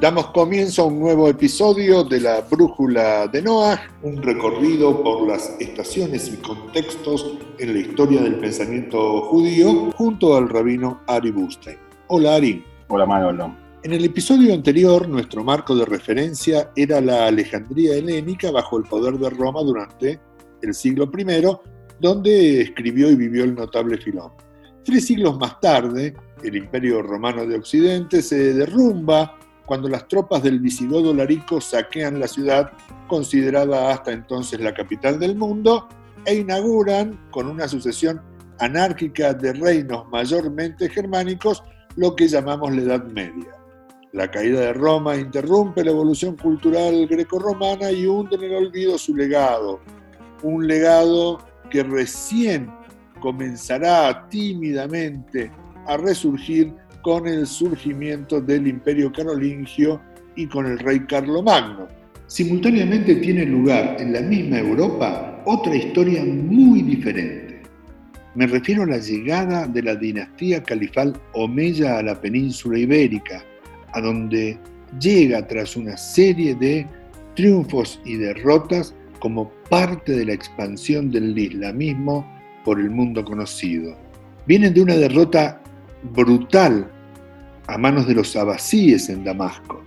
Damos comienzo a un nuevo episodio de la Brújula de Noah, un recorrido por las estaciones y contextos en la historia del pensamiento judío, junto al rabino Ari Bustein. Hola Ari. Hola Manolo. En el episodio anterior, nuestro marco de referencia era la Alejandría helénica bajo el poder de Roma durante el siglo I, donde escribió y vivió el notable Filón. Tres siglos más tarde, el Imperio Romano de Occidente se derrumba cuando las tropas del visigodo Larico saquean la ciudad, considerada hasta entonces la capital del mundo, e inauguran, con una sucesión anárquica de reinos mayormente germánicos, lo que llamamos la Edad Media. La caída de Roma interrumpe la evolución cultural grecorromana y hunde en el olvido su legado, un legado que recién comenzará tímidamente a resurgir con el surgimiento del imperio carolingio y con el rey Carlomagno. Simultáneamente tiene lugar en la misma Europa otra historia muy diferente. Me refiero a la llegada de la dinastía califal Omeya a la península ibérica, a donde llega tras una serie de triunfos y derrotas como parte de la expansión del islamismo por el mundo conocido. Vienen de una derrota brutal a manos de los abasíes en Damasco.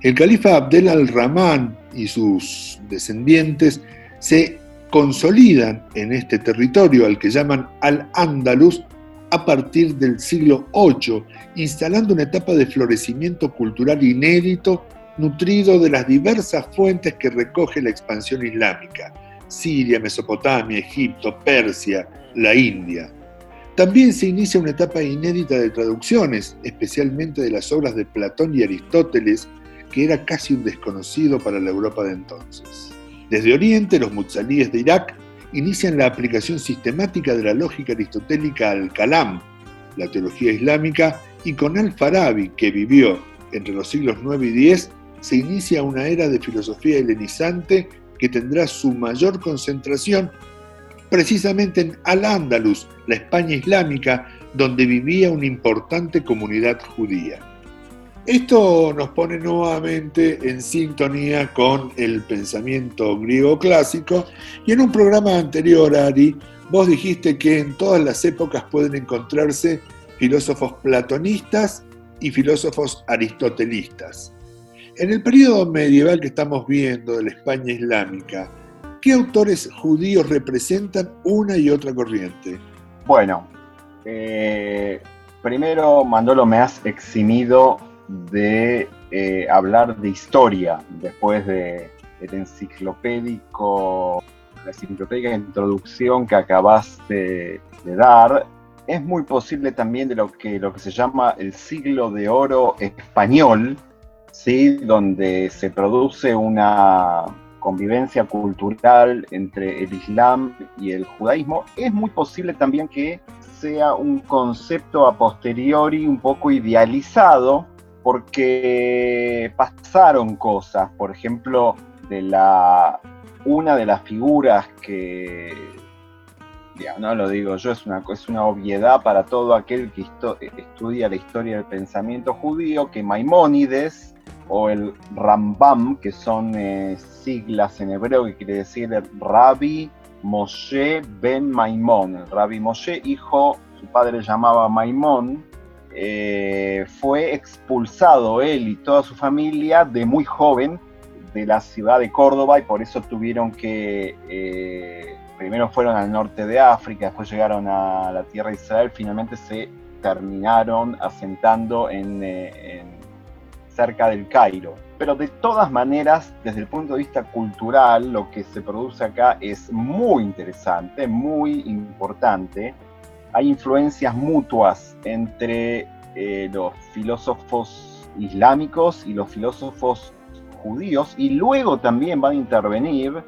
El califa Abdel al-Rahman y sus descendientes se consolidan en este territorio al que llaman Al-Ándalus a partir del siglo VIII, instalando una etapa de florecimiento cultural inédito nutrido de las diversas fuentes que recoge la expansión islámica, Siria, Mesopotamia, Egipto, Persia, la India. También se inicia una etapa inédita de traducciones, especialmente de las obras de Platón y Aristóteles, que era casi un desconocido para la Europa de entonces. Desde Oriente, los muzalíes de Irak inician la aplicación sistemática de la lógica aristotélica al Kalam, la teología islámica, y con Al-Farabi, que vivió entre los siglos 9 y 10, se inicia una era de filosofía helenizante que tendrá su mayor concentración precisamente en Al-Ándalus, la España islámica, donde vivía una importante comunidad judía. Esto nos pone nuevamente en sintonía con el pensamiento griego clásico y en un programa anterior, Ari, vos dijiste que en todas las épocas pueden encontrarse filósofos platonistas y filósofos aristotelistas. En el periodo medieval que estamos viendo de la España islámica, ¿Qué autores judíos representan una y otra corriente? Bueno, eh, primero, Mandolo, me has eximido de eh, hablar de historia después de, del enciclopédico, la enciclopédica introducción que acabas de, dar. Es muy posible también de lo que, lo que se llama el siglo de oro español, ¿sí? donde se produce una, convivencia cultural entre el Islam y el judaísmo, es muy posible también que sea un concepto a posteriori un poco idealizado porque pasaron cosas, por ejemplo, de la una de las figuras que no lo digo yo, es una, es una obviedad para todo aquel que estudia la historia del pensamiento judío, que Maimónides o el Rambam, que son eh, siglas en hebreo que quiere decir Rabbi Moshe ben Maimón. El Rabbi Moshe, hijo, su padre llamaba Maimón, eh, fue expulsado él y toda su familia de muy joven de la ciudad de Córdoba y por eso tuvieron que, eh, primero fueron al norte de África, después llegaron a la tierra de Israel, finalmente se terminaron asentando en cerca del Cairo. Pero de todas maneras, desde el punto de vista cultural, lo que se produce acá es muy interesante, muy importante. Hay influencias mutuas entre eh, los filósofos islámicos y los filósofos judíos y luego también van a intervenir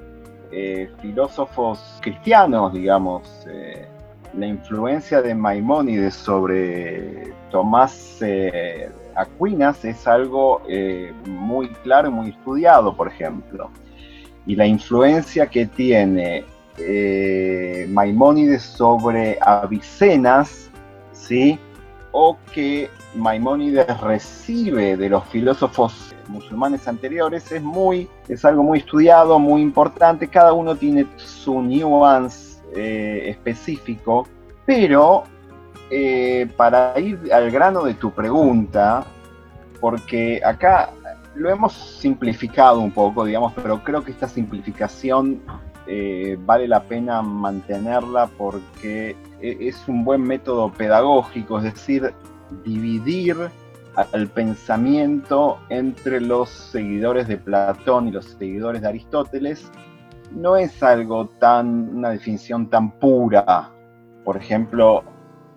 eh, filósofos cristianos, digamos. Eh, la influencia de Maimónides sobre Tomás Aquinas es algo eh, muy claro y muy estudiado, por ejemplo. Y la influencia que tiene eh, Maimónides sobre Avicenas, ¿sí? o que Maimónides recibe de los filósofos musulmanes anteriores es muy es algo muy estudiado, muy importante, cada uno tiene su nuance eh, específico, pero eh, para ir al grano de tu pregunta, porque acá lo hemos simplificado un poco, digamos, pero creo que esta simplificación eh, vale la pena mantenerla porque e, es un buen método pedagógico, es decir, dividir al pensamiento entre los seguidores de Platón y los seguidores de Aristóteles no es algo tan, una definición tan pura. Por ejemplo,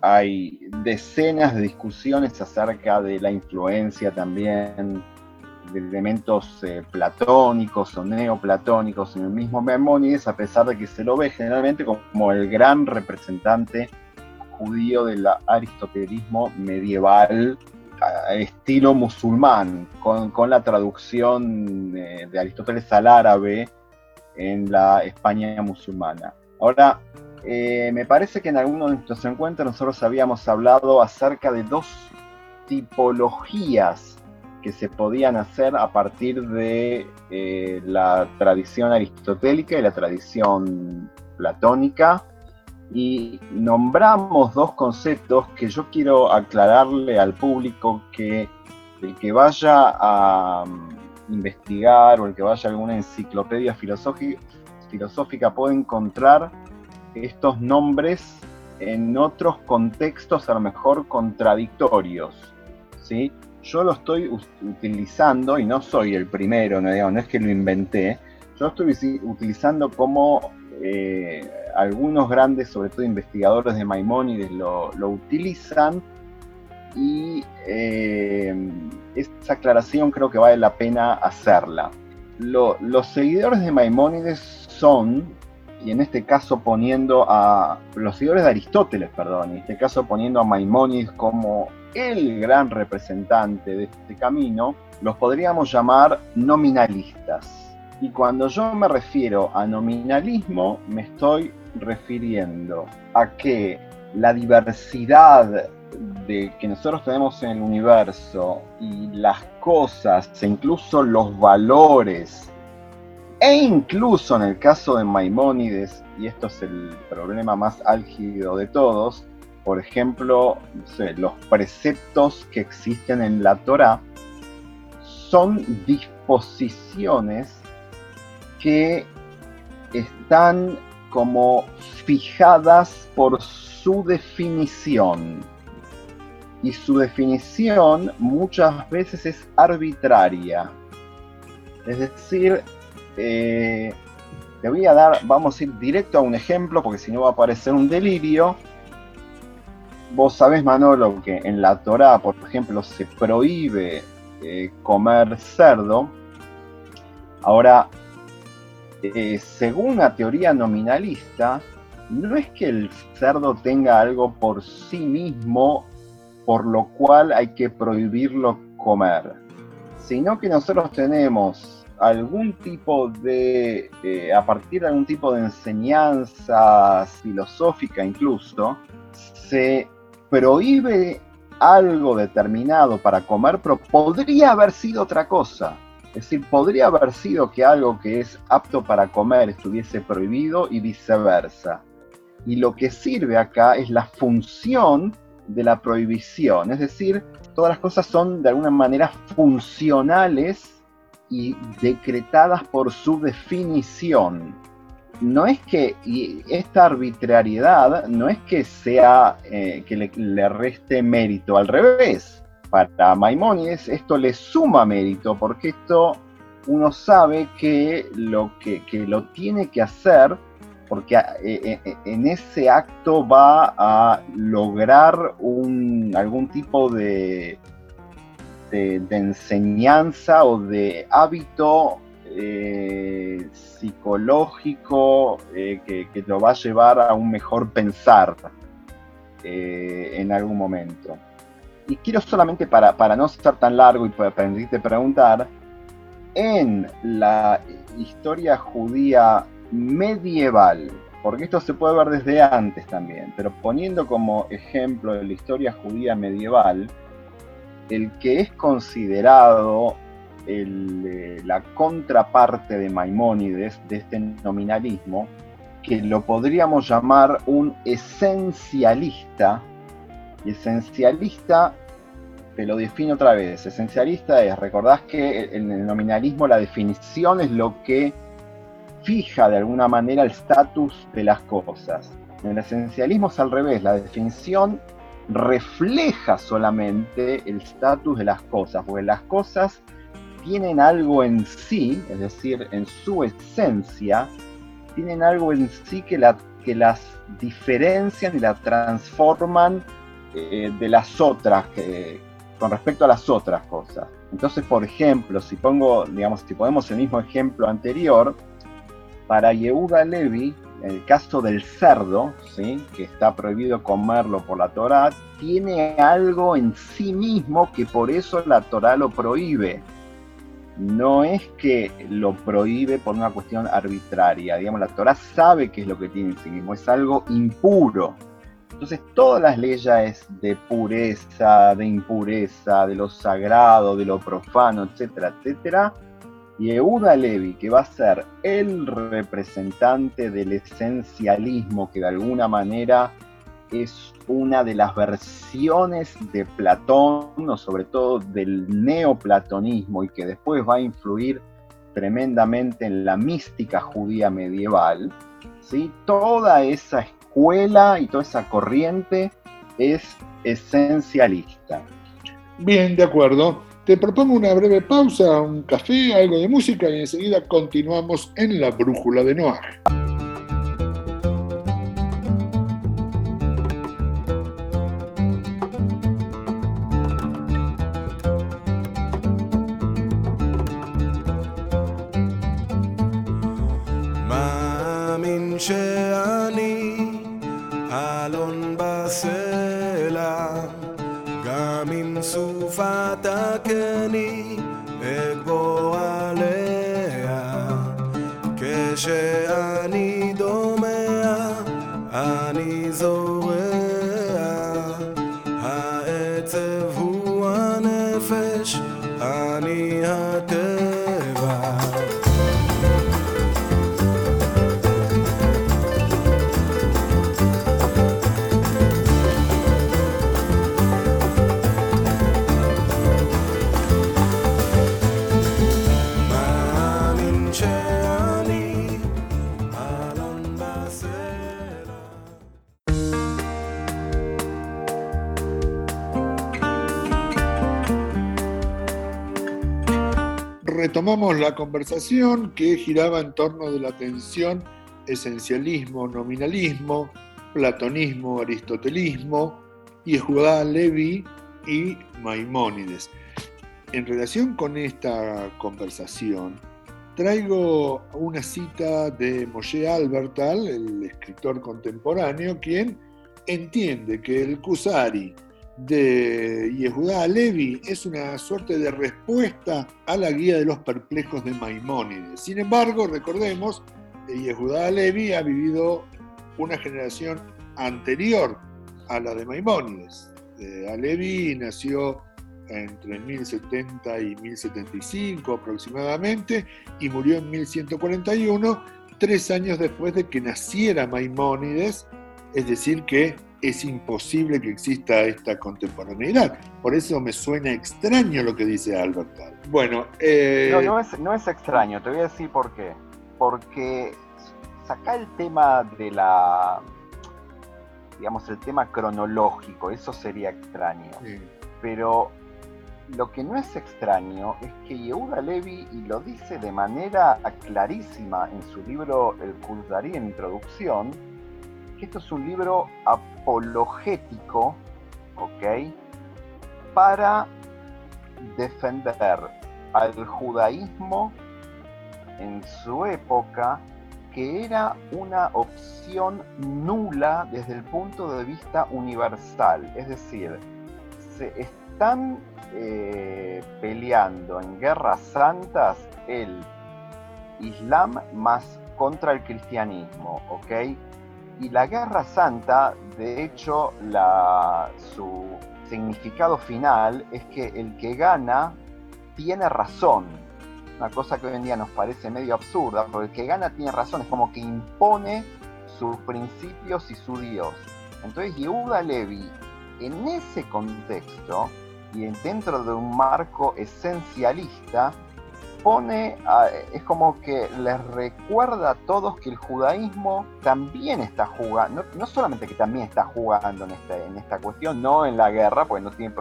hay decenas de discusiones acerca de la influencia también de elementos eh, platónicos o neoplatónicos en el mismo Memónides, a pesar de que se lo ve generalmente como el gran representante judío del aristotelismo medieval estilo musulmán, con, la traducción de, de Aristóteles al árabe en la España musulmana. Ahora, eh, me parece que en alguno de nuestros encuentros nosotros habíamos hablado acerca de dos tipologías que se podían hacer a partir de eh, la tradición aristotélica y la tradición platónica. Y nombramos dos conceptos que yo quiero aclararle al público que el que vaya a mm, investigar o el que vaya a alguna enciclopedia filosófica puede encontrar estos nombres en otros contextos a lo mejor contradictorios. ¿sí? Yo lo estoy utilizando, y no soy el primero, no, es que lo inventé, yo lo estoy utilizando como eh, algunos grandes, sobre todo investigadores de Maimónides, lo, utilizan y eh, esa aclaración creo que vale la pena hacerla. los seguidores de Maimónides son y en este caso poniendo a los seguidores de Aristóteles, perdón, en este caso poniendo a Maimónides como el gran representante de este camino, los podríamos llamar nominalistas. Y cuando yo me refiero a nominalismo, me estoy refiriendo a que la diversidad de que nosotros tenemos en el universo y las cosas e incluso los valores e incluso en el caso de Maimónides, y esto es el problema más álgido de todos, por ejemplo, los preceptos que existen en la Torah son disposiciones que están como fijadas por su definición. Y su definición muchas veces es arbitraria. Es decir, eh, le voy a dar, vamos a ir directo a un ejemplo, porque si no va a parecer un delirio. Vos sabés, Manolo, que en la Torá, por ejemplo, se prohíbe eh, comer cerdo. Ahora, eh, según la teoría nominalista, no es que el cerdo tenga algo por sí mismo por lo cual hay que prohibirlo comer, sino que nosotros tenemos algún tipo de, eh, a partir de algún tipo de enseñanza filosófica incluso, se prohíbe algo determinado para comer, pero podría haber sido otra cosa. Es decir, podría haber sido que algo que es apto para comer estuviese prohibido y viceversa. Y lo que sirve acá es la función de la prohibición, es decir, todas las cosas son de alguna manera funcionales y decretadas por su definición. No es que esta arbitrariedad no es que sea eh, que le, reste mérito, al revés. Para Maimónides esto le suma mérito porque esto uno sabe que lo que, lo tiene que hacer porque eh, eh, en ese acto va a lograr un, algún tipo de, de, enseñanza o de hábito eh, psicológico eh, que, lo va a llevar a un mejor pensar eh, en algún momento. Y quiero solamente para, para no ser tan largo y para permitirte preguntar, en la historia judía medieval, porque esto se puede ver desde antes también, pero poniendo como ejemplo la historia judía medieval, el que es considerado eh, la contraparte de Maimónides, de este nominalismo, que lo podríamos llamar un esencialista, y esencialista, te lo defino otra vez, esencialista es, recordás que en el nominalismo la definición es lo que fija de alguna manera el estatus de las cosas. En el esencialismo es al revés, la definición refleja solamente el estatus de las cosas, porque las cosas tienen algo en sí, es decir, en su esencia, tienen algo en sí que, la, que las diferencian y las transforman eh, de las otras, con respecto a las otras cosas. Entonces, por ejemplo, si pongo, digamos, si ponemos el mismo ejemplo anterior, para Yehuda Levi, el caso del cerdo, ¿sí? que está prohibido comerlo por la Torá, tiene algo en sí mismo que por eso la Torá lo prohíbe. No es que lo prohíbe por una cuestión arbitraria, digamos, la Torá sabe qué es lo que tiene en sí mismo, es algo impuro. Entonces todas las leyes de pureza, de impureza, de lo sagrado, de lo profano, etcétera, etcétera, y Euda Levi, que va a ser el representante del esencialismo, que de alguna manera es una de las versiones de Platón, o sobre todo del neoplatonismo, y que después va a influir tremendamente en la mística judía medieval, ¿sí? toda esa escuela y toda esa corriente es esencialista. Bien, de acuerdo. Te propongo una breve pausa, un café, algo de música y enseguida continuamos en la brújula de Noah. סופת הקני אגבור עליה כשאני retomamos la conversación que giraba en torno de la tensión esencialismo, nominalismo, platonismo, aristotelismo, y Levi y Maimónides. En relación con esta conversación, traigo una cita de Moshe Albertal, el escritor contemporáneo, quien entiende que el Kusari de Yehudá Levi es una suerte de respuesta a la guía de los perplejos de Maimónides. Sin embargo, recordemos Yehudá Levi ha vivido una generación anterior a la de Maimónides. Alevi nació entre 1070 y 1075 aproximadamente y murió en 1141, tres años después de que naciera Maimónides, es decir, que es imposible que exista esta contemporaneidad. Por eso me suena extraño lo que dice Albert Bueno, eh... no, no, es, no es extraño, te voy a decir por qué. Porque saca el tema de la, digamos, el tema cronológico, eso sería extraño. Pero lo que no es extraño es que Yehuda Levi, y lo dice de manera clarísima en su libro El Kuldarí en introducción, esto es un libro apologético, ¿ok? Para defender al judaísmo en su época, que era una opción nula desde el punto de vista universal. Es decir, se están eh, peleando en guerras santas el Islam más contra el cristianismo, ¿ok? Y la Guerra Santa, de hecho, su significado final es que el que gana tiene razón. Una cosa que hoy en día nos parece medio absurda, porque el que gana tiene razón, es como que impone sus principios y su Dios. Entonces Yehuda Levi, en ese contexto, y dentro de un marco esencialista, pone, es como que les recuerda a todos que el judaísmo también está jugando, no, solamente que también está jugando en esta, en esta cuestión, no en la guerra, porque no tiene,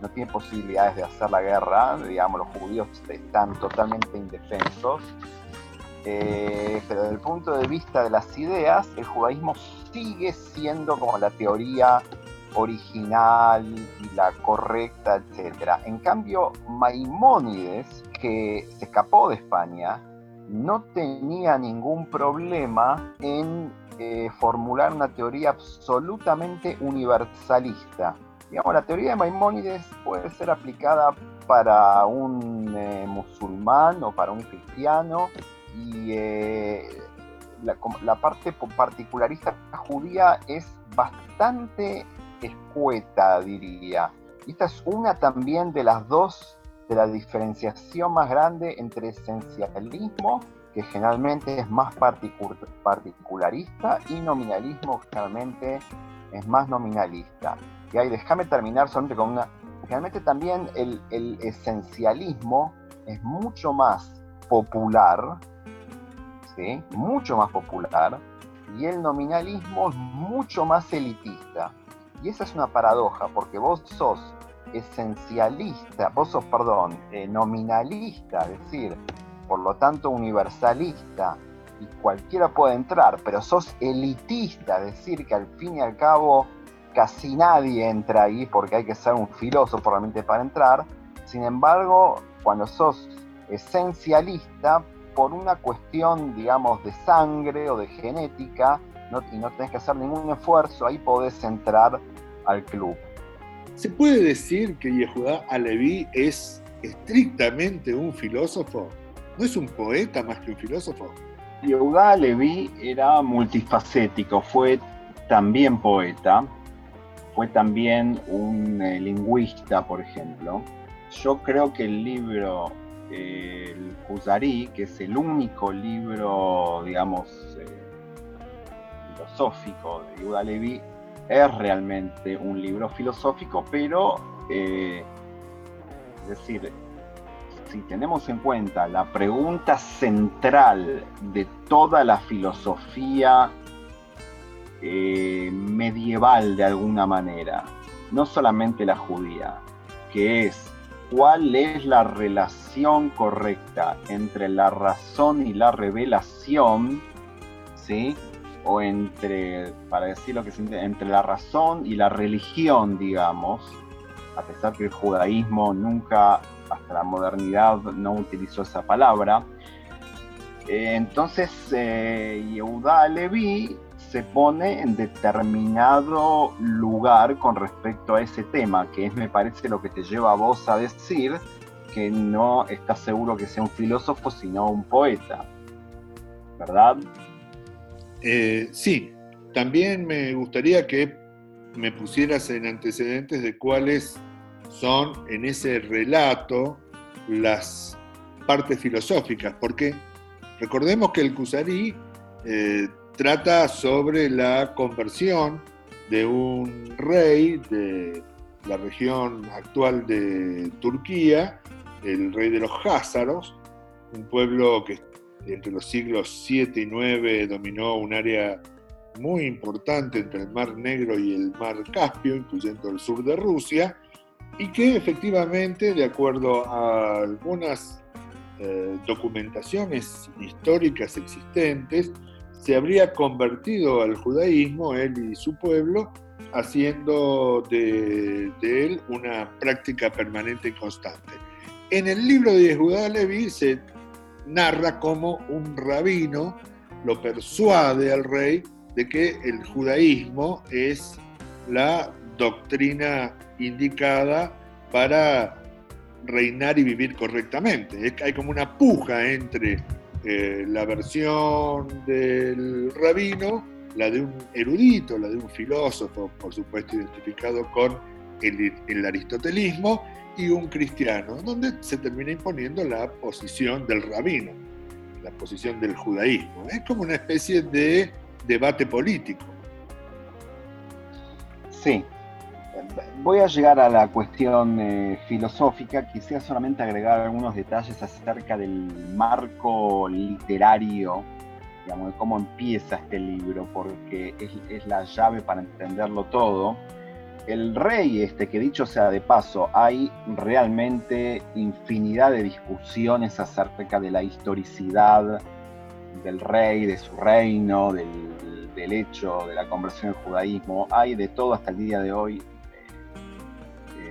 no tiene posibilidades de hacer la guerra, digamos, los judíos están totalmente indefensos, eh, pero desde el punto de vista de las ideas, el judaísmo sigue siendo como la teoría original y la correcta, etc. En cambio, Maimónides, que se escapó de España, no tenía ningún problema en eh, formular una teoría absolutamente universalista. Digamos, la teoría de Maimónides puede ser aplicada para un eh, musulmán o para un cristiano y eh, la, la, parte particularista judía es bastante escueta, diría. Esta es una también de las dos, de la diferenciación más grande entre esencialismo, que generalmente es más particularista, y nominalismo, que generalmente es más nominalista. Y ahí déjame terminar solamente con una... Generalmente también el, el esencialismo es mucho más popular, ¿sí? mucho más popular, y el nominalismo es mucho más elitista. Y esa es una paradoja, porque vos sos esencialista, vos sos, perdón, eh, nominalista, es decir, por lo tanto universalista, y cualquiera puede entrar, pero sos elitista, es decir, que al fin y al cabo casi nadie entra ahí porque hay que ser un filósofo realmente para entrar. Sin embargo, cuando sos esencialista, por una cuestión, digamos, de sangre o de genética, y no tenés que hacer ningún esfuerzo, ahí podés entrar al club. ¿Se puede decir que Yehudá Alevi es estrictamente un filósofo? ¿No es un poeta más que un filósofo? Yehudá Alevi era multifacético, fue también poeta, fue también un eh, lingüista, por ejemplo. Yo creo que el libro eh, El que es el único libro, digamos, eh, filosófico de Yehuda Levi, es realmente un libro filosófico, pero, eh, es decir, si tenemos en cuenta la pregunta central de toda la filosofía eh, medieval de alguna manera, no solamente la judía, que es cuál es la relación correcta entre la razón y la revelación, ¿sí? O entre, para decir lo que se entre la razón y la religión, digamos, a pesar que el judaísmo nunca, hasta la modernidad, no utilizó esa palabra. Eh, entonces, eh, Yehuda Levi se pone en determinado lugar con respecto a ese tema, que es, me parece, lo que te lleva a vos a decir que no estás seguro que sea un filósofo, sino un poeta. ¿Verdad? Eh, sí, también me gustaría que me pusieras en antecedentes de cuáles son en ese relato las partes filosóficas, porque recordemos que el Kusari eh, trata sobre la conversión de un rey de la región actual de Turquía, el rey de los Házaros, un pueblo que entre los siglos 7 y 9 dominó un área muy importante entre el Mar Negro y el Mar Caspio, incluyendo el sur de Rusia, y que efectivamente, de acuerdo a algunas eh, documentaciones históricas existentes, se habría convertido al judaísmo, él y su pueblo, haciendo de, él una práctica permanente y constante. En el libro de Judá Levi se narra cómo un rabino lo persuade al rey de que el judaísmo es la doctrina indicada para reinar y vivir correctamente. Hay como una puja entre eh, la versión del rabino, la de un erudito, la de un filósofo, por supuesto identificado con el, aristotelismo, y un cristiano, donde se termina imponiendo la posición del rabino, la posición del judaísmo. Es como una especie de debate político. Sí, voy a llegar a la cuestión eh, filosófica, quisiera solamente agregar algunos detalles acerca del marco literario, digamos, de cómo empieza este libro, porque es, la llave para entenderlo todo. El rey, este, que dicho sea de paso, hay realmente infinidad de discusiones acerca de la historicidad del rey, de su reino, del, hecho de la conversión al judaísmo. Hay de todo hasta el día de hoy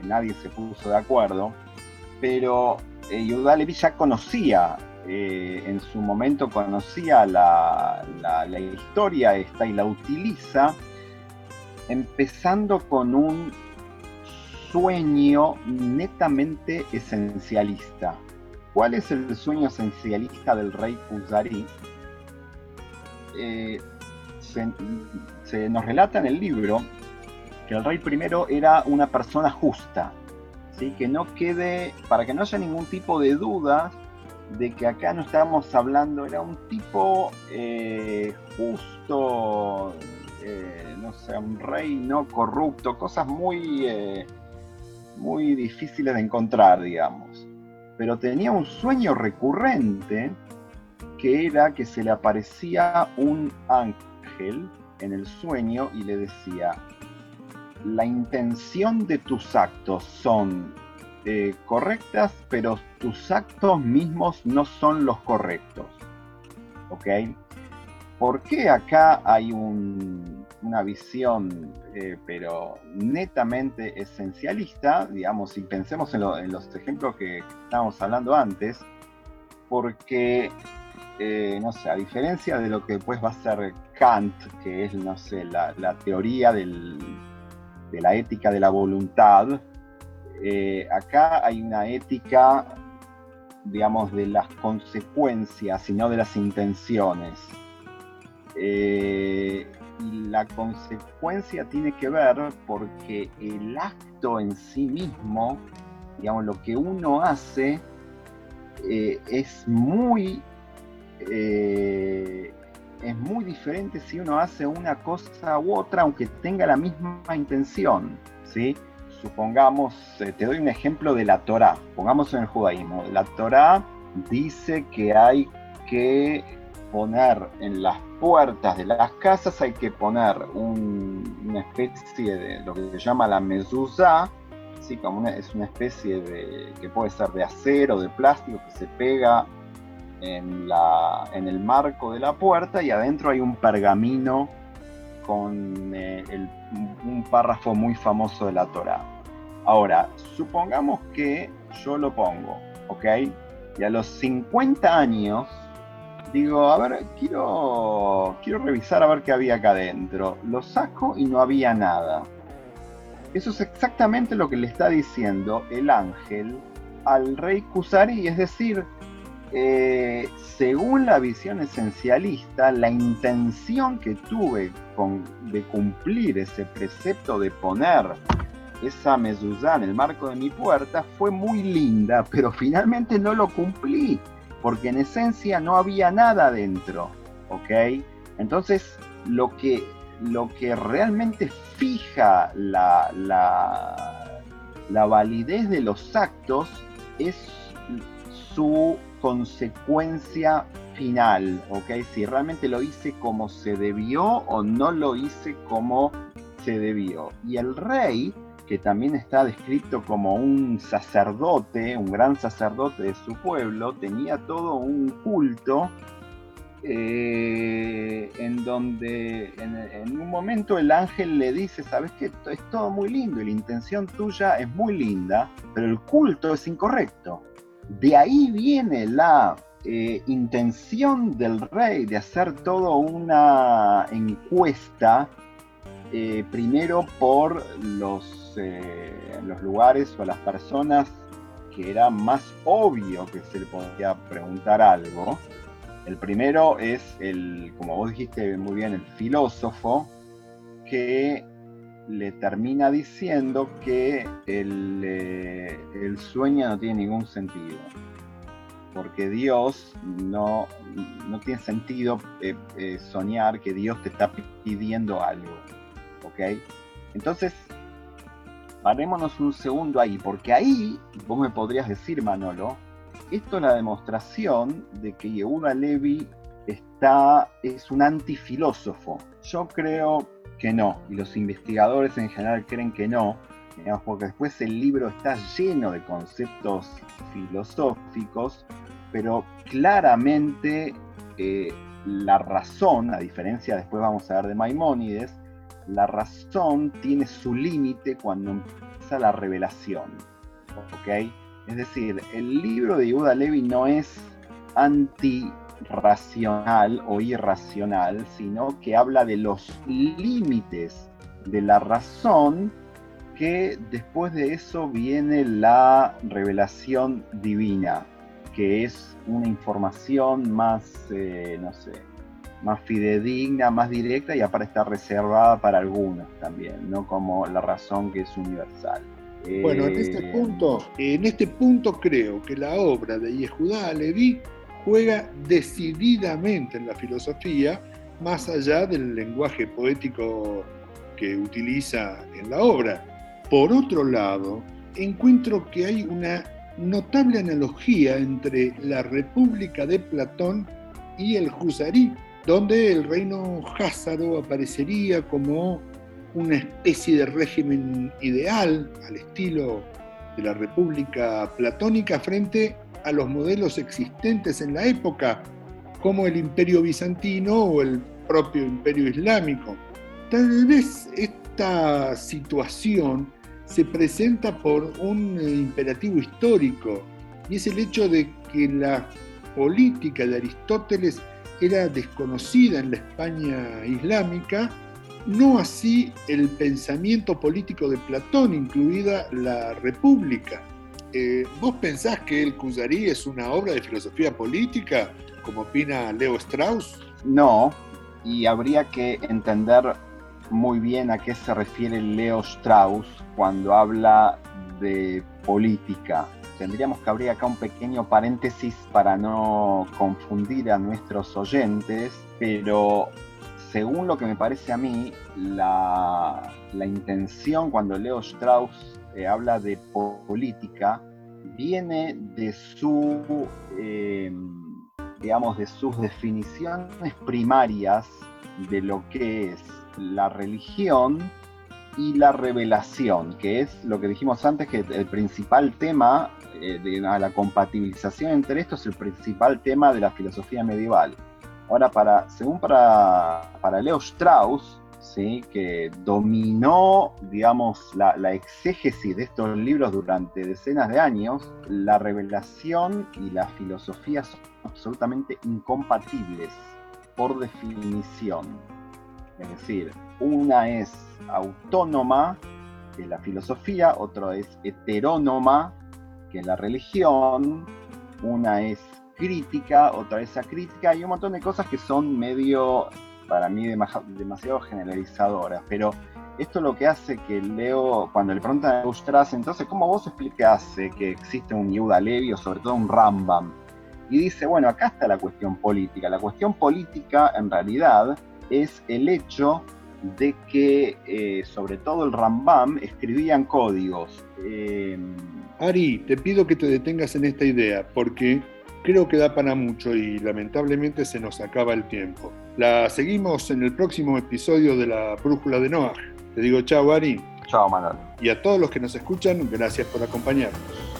nadie se puso de acuerdo, pero eh, Yehuda Levi ya conocía, eh, en su momento conocía la, historia esta y la utiliza empezando con un sueño netamente esencialista. ¿Cuál es el sueño esencialista del rey Kuzari? Eh, se, nos relata en el libro el rey primero era una persona justa, ¿sí? que no quede, para que no haya ningún tipo de duda de que acá no estábamos hablando, era un tipo eh, justo, eh, no sé, un rey no corrupto, cosas muy, eh, muy difíciles de encontrar, digamos. Pero tenía un sueño recurrente en la intención de tus actos son eh, correctas, pero tus actos mismos no son los correctos. ¿Ok? ¿Por qué acá hay una visión, eh, pero netamente esencialista? Digamos, si pensemos en, los ejemplos que estábamos hablando antes, porque, eh, no sé, a diferencia de lo que después va a ser Kant, que es, no sé, la teoría del, de la ética de la voluntad, eh, acá hay una ética, digamos, de las consecuencias y no de las intenciones. Eh, y la consecuencia tiene que ver porque el acto en sí mismo, digamos, lo que uno hace, eh, es muy es muy diferente si uno hace una cosa u otra, aunque tenga la misma intención, ¿sí? Supongamos, eh, te doy un ejemplo de la Torá, pongamos en el judaísmo. La Torá dice que hay que poner en las puertas de las casas, hay que poner una especie de lo que se llama la mezuzá, ¿sí? Es una especie de, que puede ser de acero, de plástico, que se pega en el marco de la puerta y adentro hay un pergamino con eh, un párrafo muy famoso de la Torah. Ahora, supongamos que yo lo pongo, ¿ok? Y a los 50 años digo, a ver, quiero, quiero revisar a ver qué había acá adentro. Lo saco y no había nada. Eso es exactamente lo que le está diciendo el ángel al rey Kusari, es decir, eh, según la visión esencialista, la intención que tuve de cumplir ese precepto de poner esa mezuzá en el marco de mi puerta fue muy linda, pero finalmente no lo cumplí, porque en esencia no había nada dentro, ¿ok? Entonces, lo que, lo que realmente fija la, la, la validez de los actos es su consecuencia final, ¿ok? Si realmente lo hice como se debió o no lo hice como se debió. Y el rey, que también está descrito como un sacerdote, un gran sacerdote de su pueblo, tenía todo un culto eh, en donde en, un momento el ángel le dice, sabes que es todo muy lindo y la intención tuya es muy linda, pero el culto es incorrecto. De ahí viene la eh, intención del rey de hacer toda una encuesta, eh, primero por los, eh, los lugares o las personas que era más obvio que se le podía preguntar algo, El primero es el, como vos dijiste muy bien, el filósofo que le termina diciendo que el, eh, el sueño no tiene ningún sentido porque Dios no, no tiene sentido eh, soñar que Dios te está pidiendo algo. ¿Ok? Entonces, parémonos un segundo ahí, porque ahí vos me podrías decir, Manolo, esto es la demostración de que Yehuda Levi está, es un antifilósofo. Yo creo que no, y los investigadores en general creen que no, porque después el libro está lleno de conceptos filosóficos, pero claramente eh, la razón, a diferencia después vamos a ver de Maimónides, la razón tiene su límite cuando empieza la revelación. Es decir, el libro de Yehuda Levi no es antirracional o irracional, sino que habla de los límites de la razón que después de eso viene la revelación divina, que es una información más, eh, no sé, más fidedigna, más directa y aparte está reservada para algunos también, no como la razón que es universal. Bueno, en este eh, punto, en este punto creo que la obra de Yehudá Levi juega decididamente en la filosofía, más allá del lenguaje poético que utiliza en la obra. Por otro lado, encuentro que hay una notable analogía entre la República de Platón y el Husarí, donde el reino házaro aparecería como una especie de régimen ideal al estilo de la República Platónica frente a los modelos existentes en la época, como el Imperio Bizantino o el propio Imperio Islámico. Tal vez esta situación se presenta por un imperativo histórico, y es el hecho de que la política de Aristóteles era desconocida en la España islámica, no así el pensamiento político de Platón, incluida la República. Eh, ¿Vos pensás que el Cusarí es una obra de filosofía política, como opina Leo Strauss? No, y habría que entender muy bien a qué se refiere Leo Strauss cuando habla de política. Tendríamos que abrir acá un pequeño paréntesis para no confundir a nuestros oyentes, pero según lo que me parece a mí, la, intención cuando Leo Strauss eh, habla de política viene eh, de sus definiciones primarias de lo que es la religión y la revelación, que es lo que dijimos antes, que el principal tema eh, de la compatibilización entre estos es el principal tema de la filosofía medieval. Ahora, según para, para Leo Strauss, ¿sí? que dominó, digamos, la, la, exégesis de estos libros durante decenas de años, la revelación y la filosofía son absolutamente incompatibles por definición. Es decir, una es autónoma, que es la filosofía, otra es heterónoma, que es la religión, una es crítica, otra es acrítica, y un montón de cosas que son medio, para mí, demasiado generalizadoras. Pero esto lo que hace que Leo, cuando le preguntan a Ustras, entonces, ¿cómo vos explicás que existe un Yehuda Levi o sobre todo un Rambam? Y dice, bueno, acá está la cuestión política. La cuestión política, en realidad, es el hecho de que, eh, sobre todo el Rambam, escribían códigos. Em, Ari, te pido que te detengas en esta idea, porque creo que da para mucho y lamentablemente se nos acaba el tiempo. La seguimos en el próximo episodio de la Brújula de Noah. Te digo chao, Ari. Chao, Manuel. Y a todos los que nos escuchan, gracias por acompañarnos.